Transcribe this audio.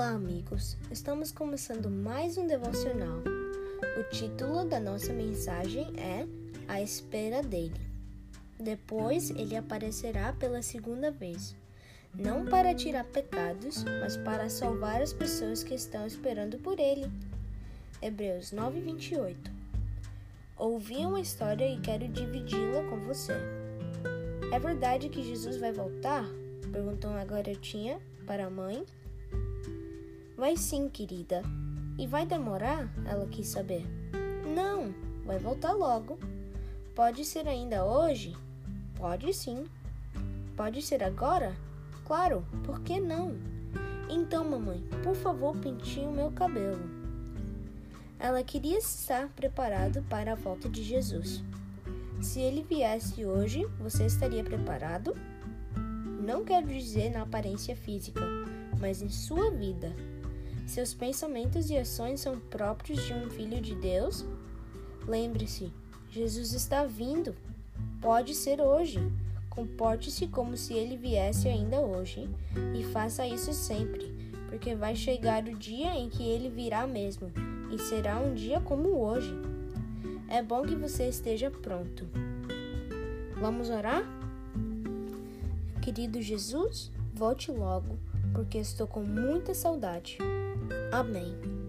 amigos, estamos começando mais um devocional. O título da nossa mensagem é A Espera dele. Depois ele aparecerá pela segunda vez, não para tirar pecados, mas para salvar as pessoas que estão esperando por ele. Hebreus 9:28. Ouvi uma história e quero dividi-la com você. É verdade que Jesus vai voltar? perguntou a garotinha para a mãe. Vai sim, querida. E vai demorar? Ela quis saber. Não, vai voltar logo. Pode ser ainda hoje? Pode sim. Pode ser agora? Claro, por que não? Então, mamãe, por favor, pinte o meu cabelo. Ela queria estar preparado para a volta de Jesus. Se ele viesse hoje, você estaria preparado? Não quero dizer na aparência física, mas em sua vida. Seus pensamentos e ações são próprios de um filho de Deus? Lembre-se, Jesus está vindo. Pode ser hoje. Comporte-se como se ele viesse ainda hoje e faça isso sempre, porque vai chegar o dia em que ele virá mesmo, e será um dia como hoje. É bom que você esteja pronto. Vamos orar? Querido Jesus, volte logo, porque estou com muita saudade. Amém.